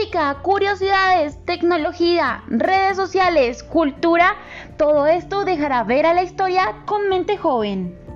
Música, curiosidades, tecnología, redes sociales, cultura, todo esto dejará ver a la historia con mente joven.